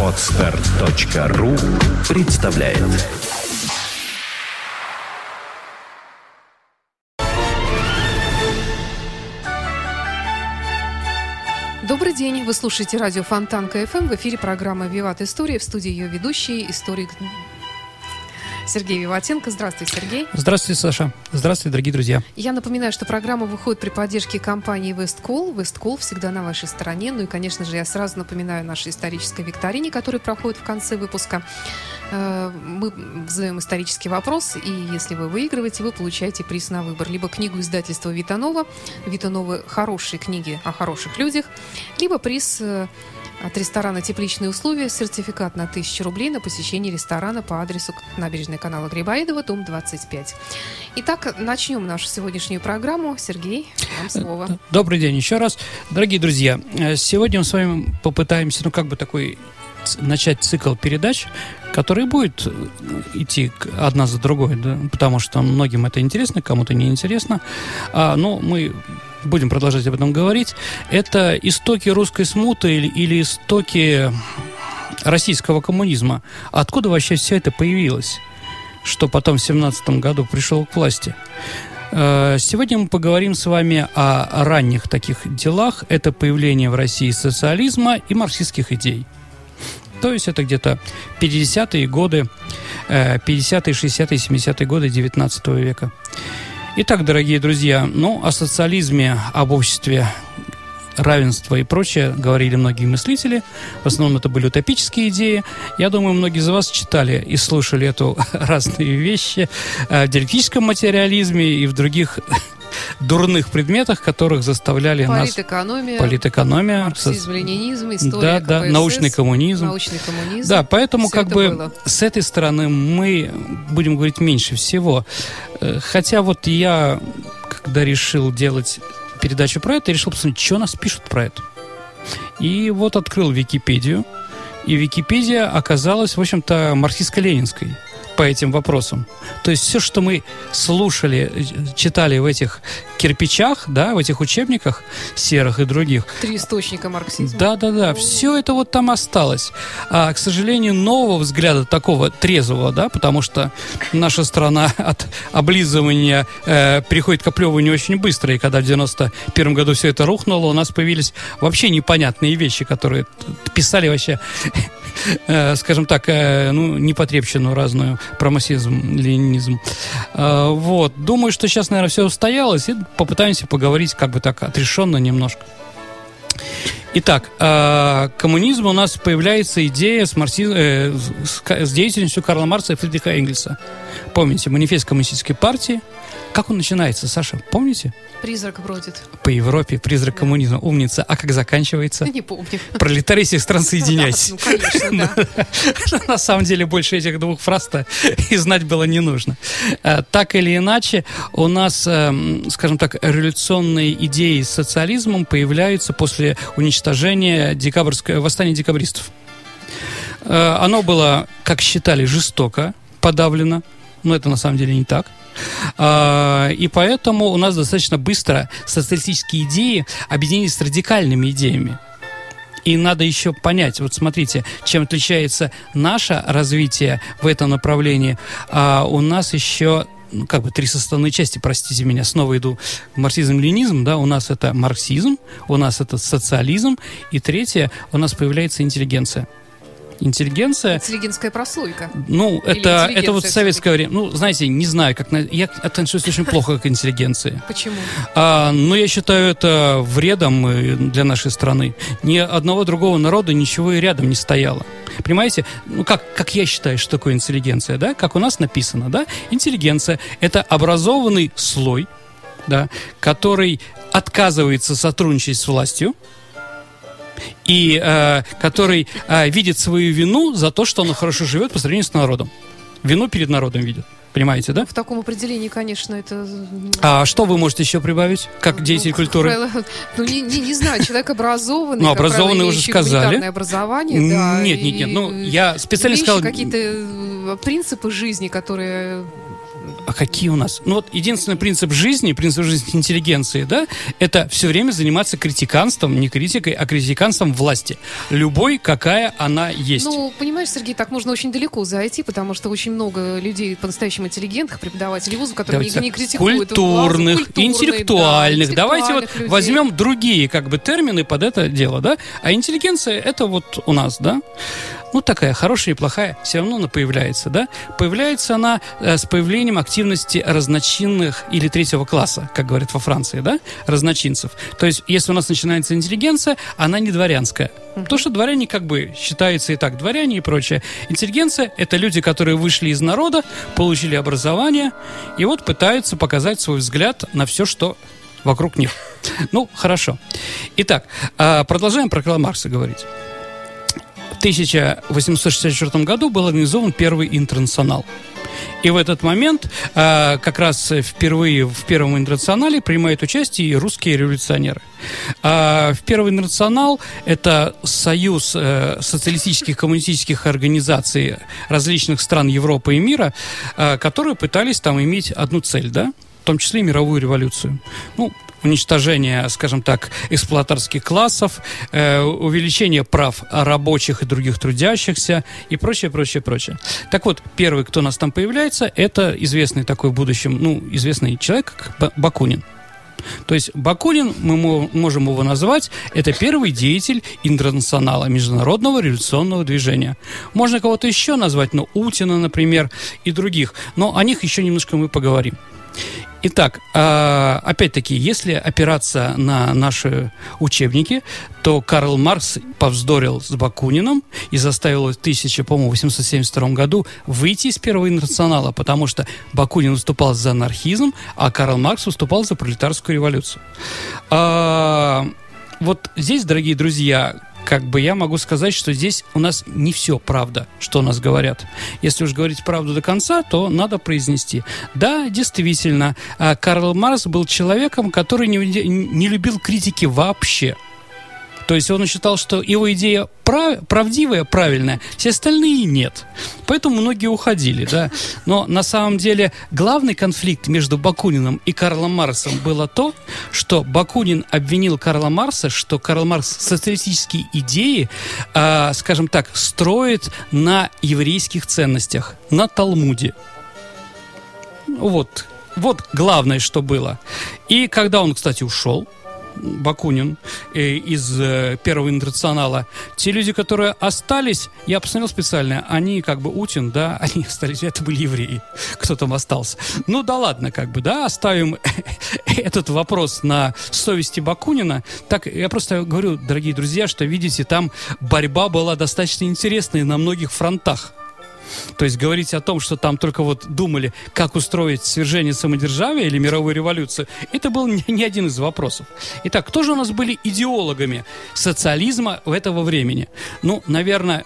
Отстар.ру представляет Добрый день, вы слушаете радио Фонтан КФМ. В эфире программа «Виват История». В студии ее ведущий, историк Сергей Виватенко. Здравствуй, Сергей. Здравствуйте, Саша. Здравствуйте, дорогие друзья. Я напоминаю, что программа выходит при поддержке компании WestCall. WestCall всегда на вашей стороне. Ну и, конечно же, я сразу напоминаю нашей исторической викторине, которая проходит в конце выпуска. Э, мы задаем исторический вопрос, и если вы выигрываете, вы получаете приз на выбор. Либо книгу издательства Витанова, Витановы хорошие книги о хороших людях, либо приз э, от ресторана «Тепличные условия» сертификат на 1000 рублей на посещение ресторана по адресу набережной канала Грибоедова, дом 25. Итак, начнем нашу сегодняшнюю программу. Сергей, вам слово. Добрый день еще раз. Дорогие друзья, э, сегодня мы с вами попытаемся, ну, как бы такой начать цикл передач, который будет идти одна за другой, да, потому что многим это интересно, кому-то не интересно. А, но мы будем продолжать об этом говорить, это истоки русской смуты или, или истоки российского коммунизма. Откуда вообще все это появилось? Что потом в 17 году пришел к власти? Э, сегодня мы поговорим с вами о ранних таких делах. Это появление в России социализма и марксистских идей. То есть это где-то 50-е годы, 50-е, 60-е, 70-е годы 19 века. Итак, дорогие друзья, ну, о социализме, об обществе равенства и прочее говорили многие мыслители. В основном это были утопические идеи. Я думаю, многие из вас читали и слушали эту разные вещи в диалектическом материализме и в других дурных предметах, которых заставляли Политэкономия, нас... Политэкономия. Марксизм, ленинизм, история Да, да, научный коммунизм. Научный коммунизм. Да, поэтому как бы было. с этой стороны мы будем говорить меньше всего. Э, хотя вот я, когда решил делать передачу про это, решил посмотреть, что нас пишут про это. И вот открыл Википедию, и Википедия оказалась, в общем-то, марксистско-ленинской по этим вопросам. То есть все, что мы слушали, читали в этих кирпичах, да, в этих учебниках серых и других. Три источника марксизма. Да, да, да. Все это вот там осталось. А, к сожалению, нового взгляда такого трезвого, да, потому что наша страна от облизывания э, переходит к оплевыванию очень быстро. И когда в 91 году все это рухнуло, у нас появились вообще непонятные вещи, которые писали вообще скажем так, э, ну, непотребщину разную, про ленинизм. Э, вот. Думаю, что сейчас, наверное, все устоялось, и попытаемся поговорить как бы так отрешенно немножко. Итак, э, коммунизм у нас появляется идея с, марксизм, э, с, с деятельностью Карла Маркса и Фридриха Энгельса. Помните, манифест коммунистической партии. Как он начинается, Саша, помните? Призрак бродит. По Европе призрак да. коммунизма. Умница. А как заканчивается? Не помню. Пролетарий всех стран соединяйтесь. Ну, конечно, да. На самом деле больше этих двух фраз-то и знать было не нужно. Э, так или иначе, у нас, эм, скажем так, революционные идеи с социализмом появляются после уничтожения декабрьского восстания декабристов. Э, оно было, как считали, жестоко подавлено, но это на самом деле не так. А, и поэтому у нас достаточно быстро социалистические идеи объединились с радикальными идеями. И надо еще понять, вот смотрите, чем отличается наше развитие в этом направлении. А у нас еще ну, как бы три составные части, простите меня, снова иду марксизм-ленизм, да, у нас это марксизм, у нас это социализм, и третье, у нас появляется интеллигенция интеллигенция. Интеллигентская прослойка. Ну, это, это вот советское время. Ну, знаете, не знаю, как на... я отношусь очень плохо к интеллигенции. Почему? А, ну, я считаю это вредом э, для нашей страны. Ни одного другого народа ничего и рядом не стояло. Понимаете? Ну, как, как я считаю, что такое интеллигенция, да? Как у нас написано, да? Интеллигенция – это образованный слой, да, который отказывается сотрудничать с властью, и э, который э, видит свою вину за то, что он хорошо живет по сравнению с народом. Вину перед народом видит. Понимаете, да? В таком определении, конечно, это... А что вы можете еще прибавить, как ну, деятель культуры? Правило, ну, не, не, не знаю, человек образованный. Ну, образованный правило, уже сказали. образование, да. Нет, нет, нет, ну, я специально сказал... какие-то э, принципы жизни, которые а какие у нас? Ну вот единственный принцип жизни, принцип жизни интеллигенции, да, это все время заниматься критиканством, не критикой, а критиканством власти. Любой, какая она есть. Ну, понимаешь, Сергей, так можно очень далеко зайти, потому что очень много людей по-настоящему интеллигентных, преподавателей вузов, которые Давайте не, не критикуют. Культурных, власть, культурные, интеллектуальных. да, Давайте вот интеллектуальных людей. возьмем другие как бы термины под это дело, да? А интеллигенция это вот у нас, да? Ну, такая хорошая и плохая, все равно она появляется, да? Появляется она э, с появлением активности разночинных или третьего класса, как говорят во Франции, да? Разночинцев. То есть, если у нас начинается интеллигенция, она не дворянская. Потому что дворяне как бы считаются и так дворяне и прочее. Интеллигенция – это люди, которые вышли из народа, получили образование, и вот пытаются показать свой взгляд на все, что вокруг них. Ну, хорошо. Итак, а, продолжаем про Карла Маркса говорить. В 1864 году был организован первый интернационал. И в этот момент а, как раз впервые в первом интернационале принимают участие и русские революционеры. А, в первый интернационал это союз э, социалистических коммунистических организаций различных стран Европы и мира, а, которые пытались там иметь одну цель, да, в том числе мировую революцию. Ну, уничтожение, скажем так, эксплуататорских классов, э, увеличение прав рабочих и других трудящихся и прочее, прочее, прочее. Так вот, первый, кто у нас там появляется, это известный такой в будущем, ну, известный человек, как Ба- Бакунин. То есть Бакунин, мы мо- можем его назвать, это первый деятель интернационала, международного революционного движения. Можно кого-то еще назвать, ну, Утина, например, и других, но о них еще немножко мы поговорим. Итак, а, опять-таки, если опираться на наши учебники, то Карл Маркс повздорил с Бакуниным и заставил в 1872 году выйти из Первого интернационала, потому что Бакунин выступал за анархизм, а Карл Маркс выступал за пролетарскую революцию. А, вот здесь, дорогие друзья, как бы я могу сказать, что здесь у нас не все правда, что нас говорят. Если уж говорить правду до конца, то надо произнести. Да, действительно, а, Карл Маркс был человеком, который не, не любил критики вообще. То есть он считал, что его идея прав, правдивая, правильная, все остальные нет. Поэтому многие уходили, да. Но на самом деле главный конфликт между Бакуниным и Карлом Марксом было то, что Бакунин обвинил Карла Маркса, что Карл Маркс социалистические идеи, э, скажем так, строит на еврейских ценностях, на Талмуде. Вот, вот главное, что было. И когда он, кстати, ушел, Бакунин э, из э, Первого интернационала. Те люди, которые остались, я посмотрел специально, они как бы Утин, да, они остались, это были евреи, кто там остался. Ну да ладно, как бы, да, оставим этот вопрос на совести Бакунина. Так, я просто говорю, дорогие друзья, что, видите, там борьба была достаточно интересной на многих фронтах. То есть говорить о том, что там только вот думали, как устроить свержение самодержавия или мировую революцию, это был не, один из вопросов. Итак, кто же у нас были идеологами социализма в этого времени? Ну, наверное,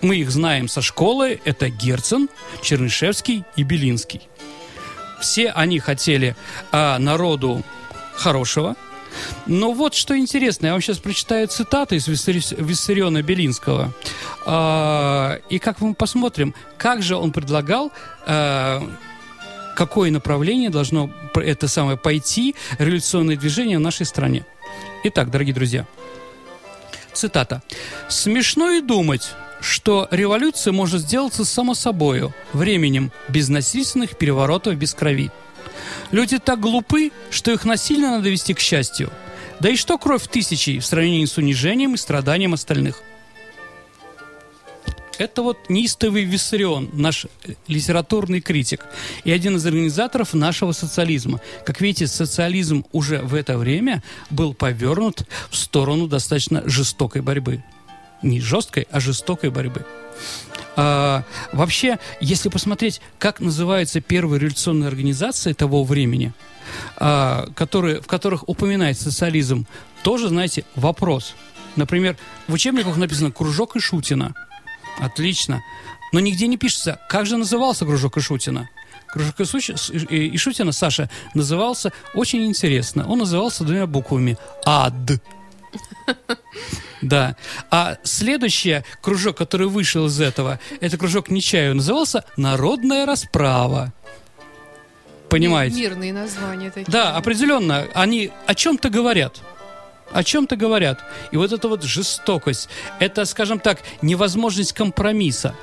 мы их знаем со школы. Это Герцен, Чернышевский и Белинский. Все они хотели а, народу хорошего, но вот что интересно, я вам сейчас прочитаю цитаты из Виссари- Виссариона Белинского. А, и как мы посмотрим, как же он предлагал а, какое направление должно это самое пойти революционное движение в нашей стране. Итак, дорогие друзья, цитата. «Смешно и думать, что революция может сделаться само собою, временем, без насильственных переворотов, без крови. Люди так глупы, что их насильно надо вести к счастью. Да и что кровь тысячи в сравнении с унижением и страданием остальных? Это вот неистовый Виссарион, наш литературный критик и один из организаторов нашего социализма. Как видите, социализм уже в это время был повернут в сторону достаточно жестокой борьбы. Не жесткой, а жестокой борьбы. А, вообще, если посмотреть, как называются первые революционные организации того времени, а, которые, в которых упоминается социализм, тоже, знаете, вопрос. Например, в учебниках написано «Кружок и Шутина». Отлично. Но нигде не пишется, как же назывался кружок Ишутина. Кружок Исуч- и- Ишутина, Саша, назывался очень интересно. Он назывался двумя буквами «АД». Да. А следующий кружок, который вышел из этого, это кружок Нечаева, назывался «Народная расправа». Понимаете? Мирные названия такие. Да, определенно. Они о чем-то говорят. О чем-то говорят. И вот эта вот жестокость, это, скажем так, невозможность компромисса.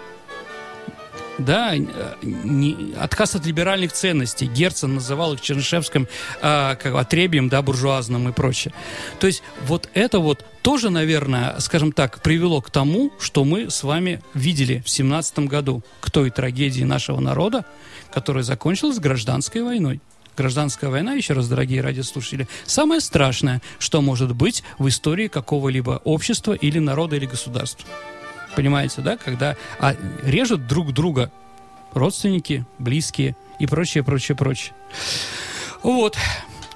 Да, э, не, отказ от либеральных ценностей. Герцен называл их Чернышевским э, как отребием, да, буржуазным и прочее. То есть вот это вот тоже, наверное, скажем так, привело к тому, что мы с вами видели в семнадцатом году к той трагедии нашего народа, которая закончилась гражданской войной. Гражданская война, еще раз, дорогие радиослушатели, самое страшное, что может быть в истории какого-либо общества или народа или государства. Понимаете, да? Когда а, режут друг друга родственники, близкие и прочее, прочее, прочее. Вот.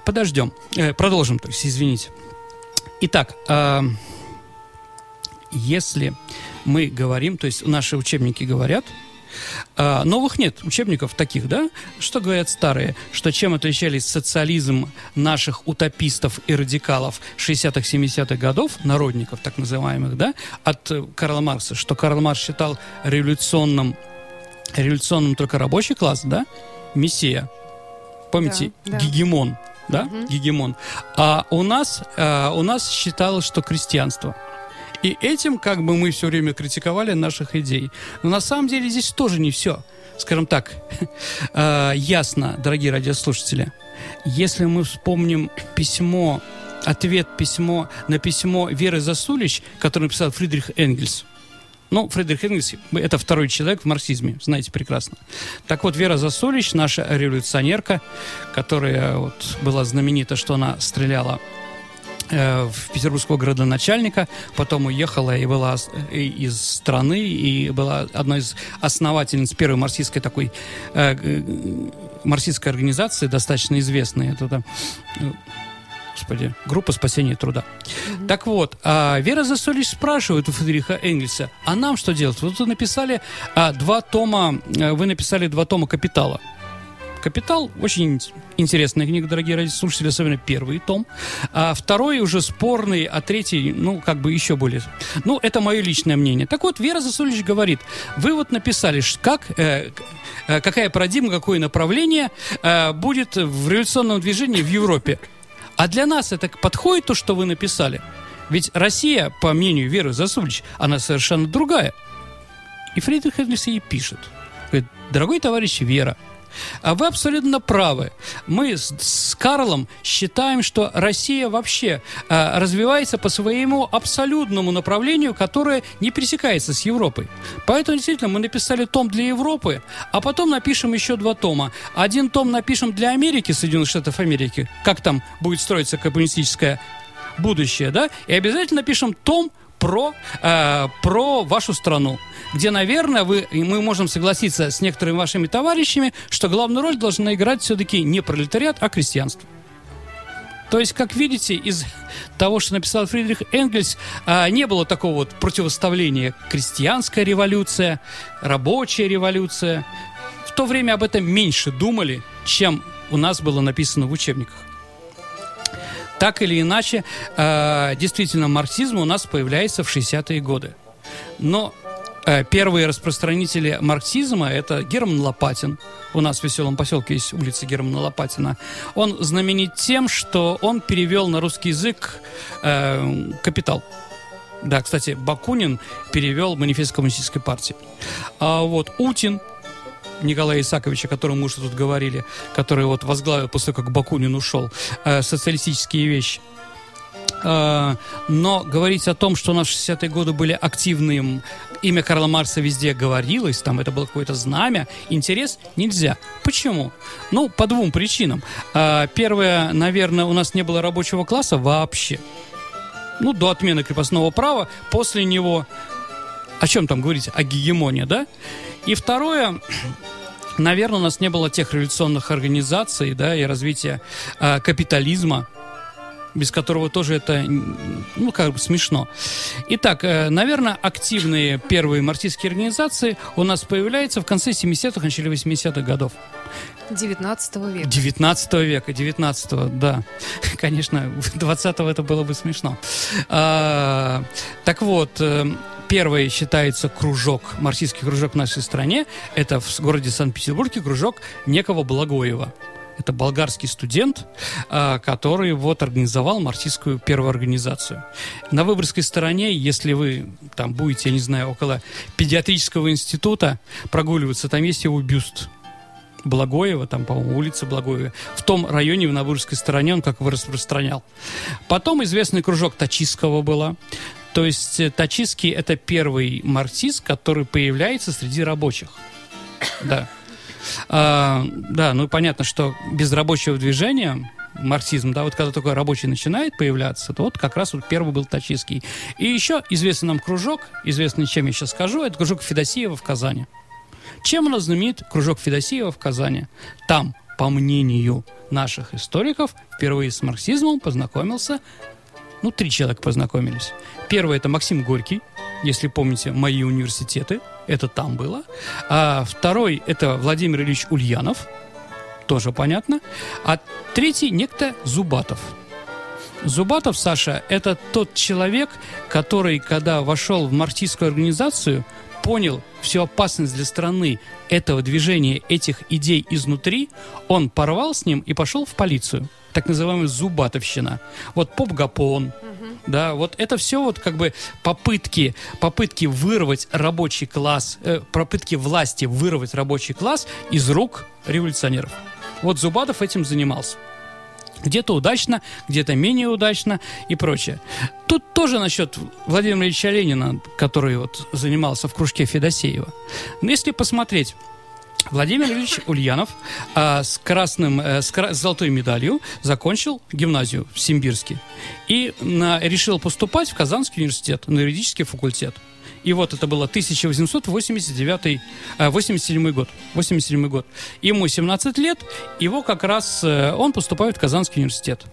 Подождем. Э, продолжим, то есть, извините. Итак, э, если мы говорим, то есть наши учебники говорят, а, новых нет учебников таких, да? Что говорят старые? Что чем отличались социализм наших утопистов и радикалов 60-х, 70-х годов, народников так называемых, да, от э, Карла Маркса? Что Карл Маркс считал революционным, революционным только рабочий класс, да? Мессия. Помните? Да, да. Гегемон. Да? Угу. Гегемон. А у нас, а, у нас считалось, что крестьянство – и этим как бы мы все время критиковали наших идей. Но на самом деле здесь тоже не все. Скажем так, э, ясно, дорогие радиослушатели. Если мы вспомним письмо, ответ письмо на письмо Веры Засулич, которое написал Фридрих Энгельс, ну, Фридрих Энгельс – это второй человек в марксизме, знаете прекрасно. Так вот, Вера Засулич, наша революционерка, которая вот была знаменита, что она стреляла в петербургского градоначальника, потом уехала и была из страны, и была одной из основательниц первой марксистской такой э, марксистской организации, достаточно известной. Это, э, господи, группа спасения труда. Mm-hmm. Так вот, а Вера Засолич спрашивает у Фредериха Энгельса, а нам что делать? Вот вы написали а, два тома, э, вы написали два тома «Капитала». «Капитал» очень интересная книга, дорогие радиослушатели, особенно первый том. А второй уже спорный, а третий, ну, как бы еще более... Ну, это мое личное мнение. Так вот, Вера Засулич говорит, вы вот написали, как, э, э, какая парадигма, какое направление э, будет в революционном движении в Европе. А для нас это подходит то, что вы написали? Ведь Россия, по мнению Веры Засулич, она совершенно другая. И Фридрих Энгельс ей пишет. Говорит, дорогой товарищ Вера, вы абсолютно правы. Мы с, с Карлом считаем, что Россия вообще э, развивается по своему абсолютному направлению, которое не пересекается с Европой. Поэтому действительно мы написали том для Европы, а потом напишем еще два тома. Один том напишем для Америки, Соединенных Штатов Америки, как там будет строиться коммунистическое будущее, да, и обязательно напишем том про, э, про вашу страну где, наверное, вы, мы можем согласиться с некоторыми вашими товарищами, что главную роль должна играть все-таки не пролетариат, а крестьянство. То есть, как видите, из того, что написал Фридрих Энгельс, а, не было такого вот противоставления крестьянская революция, рабочая революция. В то время об этом меньше думали, чем у нас было написано в учебниках. Так или иначе, а, действительно, марксизм у нас появляется в 60-е годы. Но Э, первые распространители марксизма – это Герман Лопатин. У нас в Веселом поселке есть улица Германа Лопатина. Он знаменит тем, что он перевел на русский язык э, «Капитал». Да, кстати, Бакунин перевел манифест коммунистической партии. А вот Утин, Николая Исаковича, о котором мы уже тут говорили, который вот возглавил после того, как Бакунин ушел, э, социалистические вещи – Э, но говорить о том, что у нас в 60-е годы были активным, имя Карла Маркса везде говорилось, там это было какое-то знамя, интерес, нельзя. Почему? Ну, по двум причинам. Э, первое, наверное, у нас не было рабочего класса вообще. Ну, до отмены крепостного права, после него, о чем там говорить, о гегемонии, да? И второе, наверное, у нас не было тех революционных организаций, да, и развития э, капитализма, без которого тоже это, ну, как бы смешно. Итак, э, наверное, активные первые марксистские организации у нас появляются в конце 70-х, начале 80-х годов. 19 века. 19 века, 19 да. Конечно, 20 это было бы смешно. А, так вот, э, первый считается кружок, марксистский кружок в нашей стране. Это в городе Санкт-Петербурге кружок некого Благоева. Это болгарский студент, а, который вот организовал марксистскую первую организацию. На Выборгской стороне, если вы там будете, я не знаю, около педиатрического института прогуливаться, там есть его бюст. Благоева, там, по-моему, улица Благоева. В том районе, в Набурской стороне, он как бы распространял. Потом известный кружок Тачистского была. То есть э, Тачистский – это первый марксист, который появляется среди рабочих. Да. А, да, ну понятно, что без рабочего движения марксизм, да, вот когда только рабочий начинает появляться, то вот как раз вот первый был Тачистский. И еще известный нам кружок, известный чем я сейчас скажу, это кружок Федосеева в Казани. Чем он знаменит, кружок Федосеева в Казани? Там, по мнению наших историков, впервые с марксизмом познакомился, ну, три человека познакомились. Первый – это Максим Горький, если помните, «Мои университеты», это там было. А второй – это Владимир Ильич Ульянов, тоже понятно. А третий – некто Зубатов. Зубатов, Саша, это тот человек, который, когда вошел в марксистскую организацию, понял всю опасность для страны этого движения, этих идей изнутри, он порвал с ним и пошел в полицию. Так называемая зубатовщина. Вот поп-гапон, угу. да, вот это все вот как бы попытки, попытки вырвать рабочий класс, э, попытки власти вырвать рабочий класс из рук революционеров. Вот Зубатов этим занимался. Где-то удачно, где-то менее удачно и прочее. Тут тоже насчет Владимира Ильича Ленина, который вот занимался в кружке Федосеева. Но если посмотреть Владимир Ильич Ульянов а, с красным, а, с, кра- золотой медалью закончил гимназию в Симбирске и на, решил поступать в Казанский университет на юридический факультет. И вот это было 1889 87 э, год. 87 год. Ему 17 лет, его как раз, э, он поступает в Казанский университет.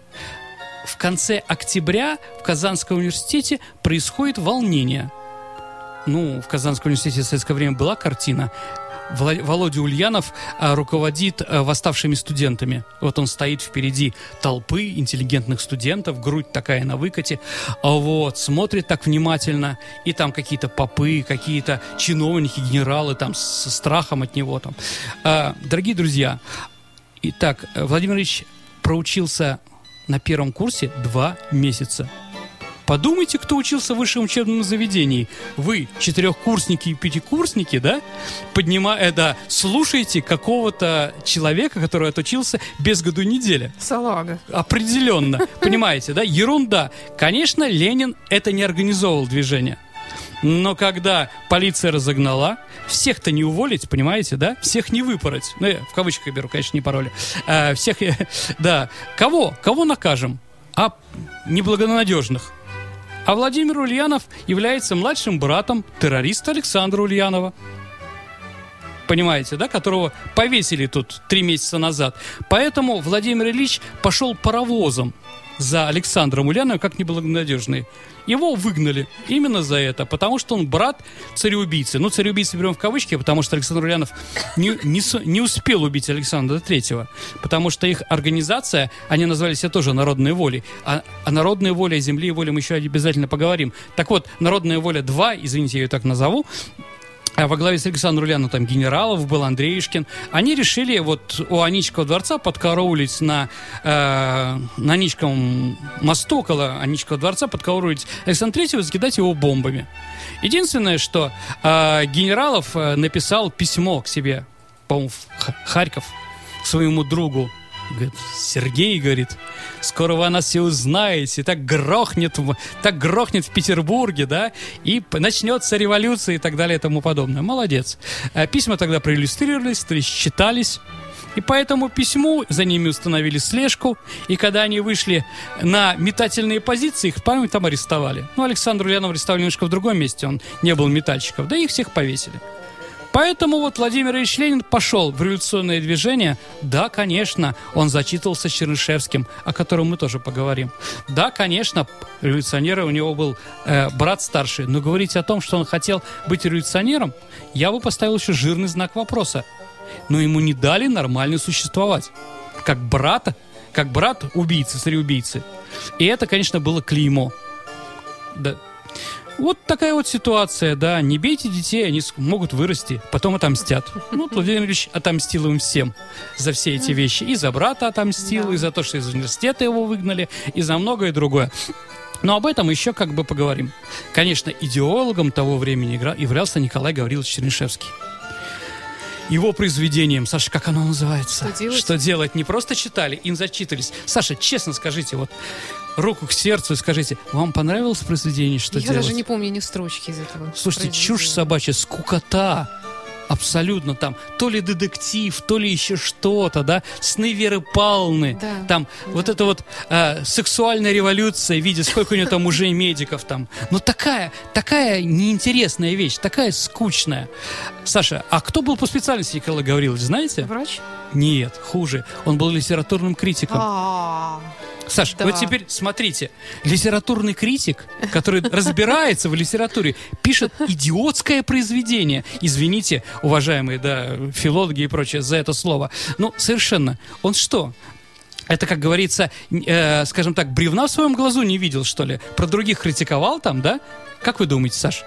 В конце октября в Казанском университете происходит волнение. Ну, в Казанском университете в советское время была картина Володя Ульянов а, руководит а, восставшими студентами. Вот он стоит впереди толпы интеллигентных студентов, грудь такая на выкате, а вот, смотрит так внимательно, и там какие-то попы, какие-то чиновники, генералы там со страхом от него там. Дорогие друзья, итак, Владимир Ильич проучился на первом курсе два месяца. Подумайте, кто учился в высшем учебном заведении. Вы, четырехкурсники и пятикурсники, да? Поднимая, да, слушаете какого-то человека, который отучился без году недели. Салага. Определенно. Понимаете, да? Ерунда. Конечно, Ленин это не организовывал движение. Но когда полиция разогнала, всех-то не уволить, понимаете, да? Всех не выпороть. Ну, я в кавычках беру, конечно, не пароли. А, всех, да. Кого? Кого накажем? А неблагонадежных. А Владимир Ульянов является младшим братом террориста Александра Ульянова. Понимаете, да, которого повесили тут три месяца назад. Поэтому Владимир Ильич пошел паровозом за Александром Ульяновым как неблагонадежный. Его выгнали именно за это, потому что он брат цареубийцы. Ну, цареубийцы берем в кавычки, потому что Александр Ульянов не, не, не успел убить Александра Третьего, потому что их организация, они назвали себя тоже «Народной волей», а, а «Народная воля» земли и воли мы еще обязательно поговорим. Так вот, «Народная воля 2», извините, я ее так назову, во главе с Александром Ульяновым там генералов был Андреишкин. Они решили вот у Аничкова дворца подкараулить на, э, на Аничковом мосту около Аничкова дворца, подкараулить Александра Третьего, закидать его бомбами. Единственное, что э, генералов э, написал письмо к себе, по-моему, Харьков, своему другу Сергей, говорит, скоро вы о нас все узнаете, так грохнет, так грохнет в Петербурге, да, и начнется революция и так далее и тому подобное. Молодец. А письма тогда проиллюстрировались, то есть читались, и по этому письму за ними установили слежку, и когда они вышли на метательные позиции, их память там арестовали. Ну, Александру Ульянова арестовали немножко в другом месте, он не был метальщиков, да их всех повесили. Поэтому вот Владимир Ильич Ленин пошел в революционное движение. Да, конечно, он зачитывался Чернышевским, о котором мы тоже поговорим. Да, конечно, революционеры у него был э, брат старший, но говорить о том, что он хотел быть революционером, я бы поставил еще жирный знак вопроса. Но ему не дали нормально существовать. Как брата, как брат убийцы, цареубийцы. И это, конечно, было клеймо. Да. Вот такая вот ситуация, да. Не бейте детей, они могут вырасти, потом отомстят. Ну, Владимир Ильич отомстил им всем за все эти вещи. И за брата отомстил, Да. и за то, что из университета его выгнали, и за многое другое. Но об этом еще как бы поговорим. Конечно, идеологом того времени игра- являлся Николай Гаврилович Чернышевский. Его произведением, Саша, как оно называется? Что делать? Что делать? Не просто читали, им зачитывались. Саша, честно скажите, вот руку к сердцу и скажите, вам понравилось произведение, что Я делать? даже не помню ни строчки из этого. Слушайте, чушь собачья, скукота. Абсолютно там. То ли детектив, то ли еще что-то, да? Сны Веры Павловны. Да, Там вот эта вот э, сексуальная революция, видя, сколько у нее там мужей медиков там. Ну такая, такая неинтересная вещь, такая скучная. Саша, а кто был по специальности Николай Гаврилович, знаете? Врач? Нет, хуже. Он был литературным критиком. А, Саш, Да. вот теперь смотрите. Литературный критик, который разбирается в литературе, пишет идиотское произведение. Извините, уважаемые, да, филологи и прочее, за это слово. Ну, совершенно. Он что? Это, как говорится, э, скажем так, бревна в своем глазу не видел, что ли? Про других критиковал там, да? Как вы думаете, Саш?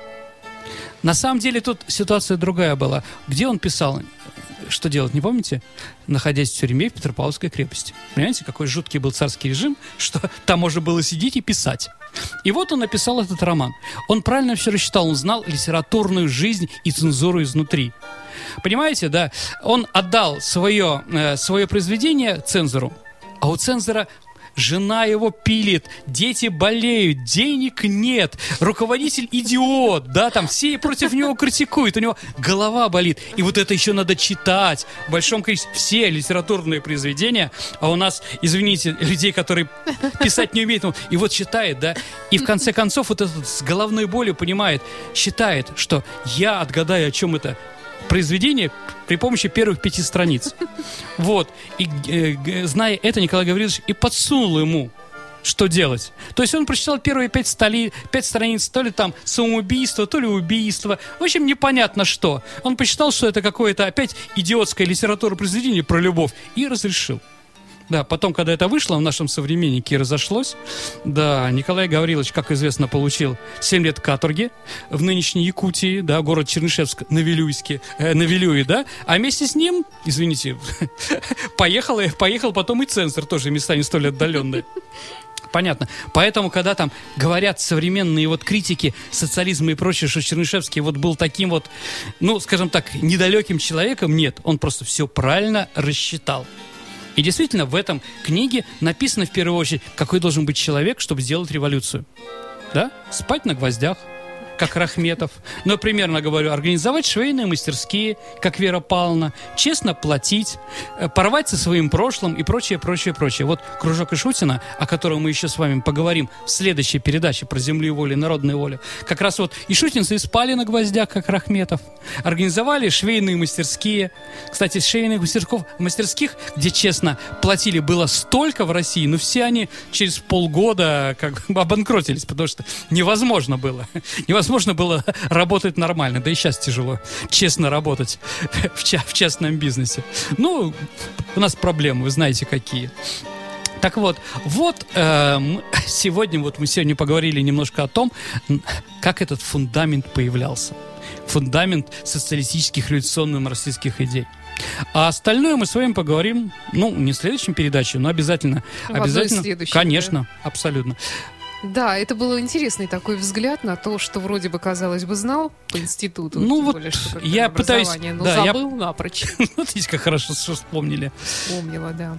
На самом деле тут ситуация другая была. Где он писал? Что делать, не помните? Находясь в тюрьме в Петропавловской крепости. Понимаете, какой жуткий был царский режим, что там можно было сидеть и писать. И вот он написал этот роман. Он правильно все рассчитал, он знал литературную жизнь и цензуру изнутри. Понимаете, да? Он отдал свое, э, свое произведение цензору, а у цензора Жена его пилит, дети болеют, денег нет, руководитель идиот, да, там все против него критикуют, у него голова болит. И вот это еще надо читать в большом количестве. Все литературные произведения, а у нас, извините, людей, которые писать не умеют, ну, и вот читает, да, и в конце концов вот этот с головной болью понимает, считает, что я отгадаю, о чем это произведение при помощи первых пяти страниц. Вот. И э, зная это, Николай Гаврилович и подсунул ему, что делать. То есть он прочитал первые пять, столи, пять страниц, то ли там самоубийство, то ли убийство. В общем, непонятно что. Он посчитал, что это какое-то опять идиотское литература произведение про любовь и разрешил. Да, потом, когда это вышло в нашем современнике разошлось, да, Николай Гаврилович, как известно, получил 7 лет каторги в нынешней Якутии, да, город Чернышевск, на Вилюйске, э, на да, а вместе с ним, извините, поехал, и- поехал потом и цензор, тоже места не столь отдаленные. Понятно. Поэтому, когда там говорят современные вот критики социализма и прочее, что Чернышевский вот был таким вот, ну, скажем так, недалеким человеком, нет, он просто все правильно рассчитал. И действительно, в этом книге написано в первую очередь, какой должен быть человек, чтобы сделать революцию. Да? Спать на гвоздях, как Рахметов. Но примерно говорю, организовать швейные мастерские, как Вера Павловна, честно платить, э, порвать со своим прошлым и прочее, прочее, прочее. Вот кружок Ишутина, о котором мы еще с вами поговорим в следующей передаче про землю и волю, народную волю. Как раз вот ишутинцы и спали на гвоздях, как Рахметов. Организовали швейные мастерские. Кстати, швейных мастерсков, мастерских, где, честно, платили было столько в России, но все они через полгода как обанкротились, потому что невозможно было. Невозможно было работать нормально. Да и сейчас тяжело, честно работать в, ча- в частном бизнесе. Ну, у нас проблемы, вы знаете, какие. Так вот, вот э, сегодня вот мы сегодня поговорили немножко о том, как этот фундамент появлялся. Фундамент социалистических революционно-марксистских идей. А остальное мы с вами поговорим, ну, не в следующем передаче, но обязательно. В одной обязательно. следующих, Конечно, абсолютно. Да, это был интересный такой взгляд на то, что вроде бы, казалось бы, знал по институту. Ну вот более, что я пытаюсь- Но да, я- забыл напрочь. Вот видите, как хорошо что вспомнили. Помнила, да.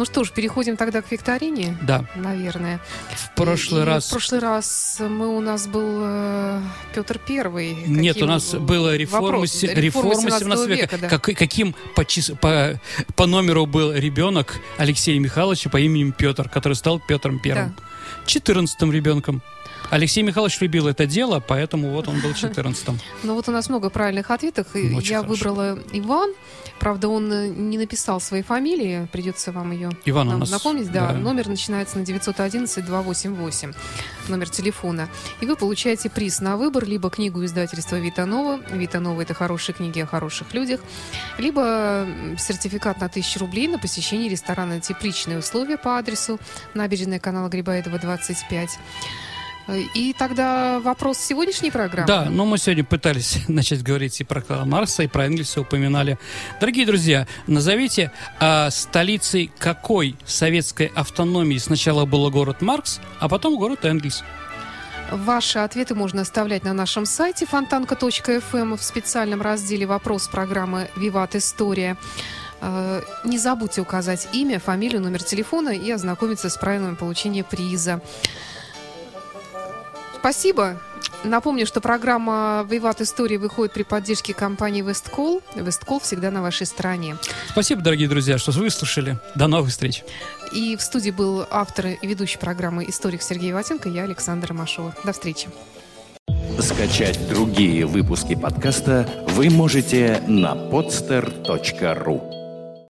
Ну что ж, переходим тогда к викторине, Да, наверное. в прошлый И раз... В прошлый раз мы у нас был э, Петр Первый. Нет, Каким, у нас была реформа, вопрос? се- Да, реформа 17 17 века. да. Как- каким по, чис- по, по номеру был ребенок Алексея Михайловича по имени Петр, который стал Петром Первым? Четырнадцатым ребенком. Алексей Михайлович любил это дело, поэтому вот он был четырнадцатым. Ну вот у нас много правильных ответов. Ну, очень я хорошо. выбрала Иван. Правда, он э, не написал своей фамилии. Придется вам ее Иван у нам нас... напомнить. Да, да. номер начинается на 911-288. Номер телефона. И вы получаете приз на выбор. Либо книгу издательства Витанова. Витанова – это хорошие книги о хороших людях. Либо сертификат на 1000 рублей на посещение ресторана «Тепличные условия» по адресу набережная канала Грибоедова, 25. И тогда вопрос сегодняшней программы. Да, но мы сегодня пытались начать говорить и про Карла Маркса, и про Энгельса упоминали. Дорогие друзья, назовите а, столицей какой советской автономии сначала был город Маркс, а потом город Энгельс. Ваши ответы можно оставлять на нашем сайте фонтанка.фм в специальном разделе «Вопрос» программы «Виват История». Э, не забудьте указать имя, фамилию, номер телефона и ознакомиться с правилами получения приза. Спасибо. Напомню, что программа «Виват История» выходит при поддержке компании «Весткол». «Весткол» всегда на вашей стороне. Спасибо, дорогие друзья, что выслушали. До новых встреч. И в студии был автор и ведущий программы «Историк» Сергей Ватенко, я Александра Машова. До встречи. Скачать другие выпуски подкаста вы можете на podster.ru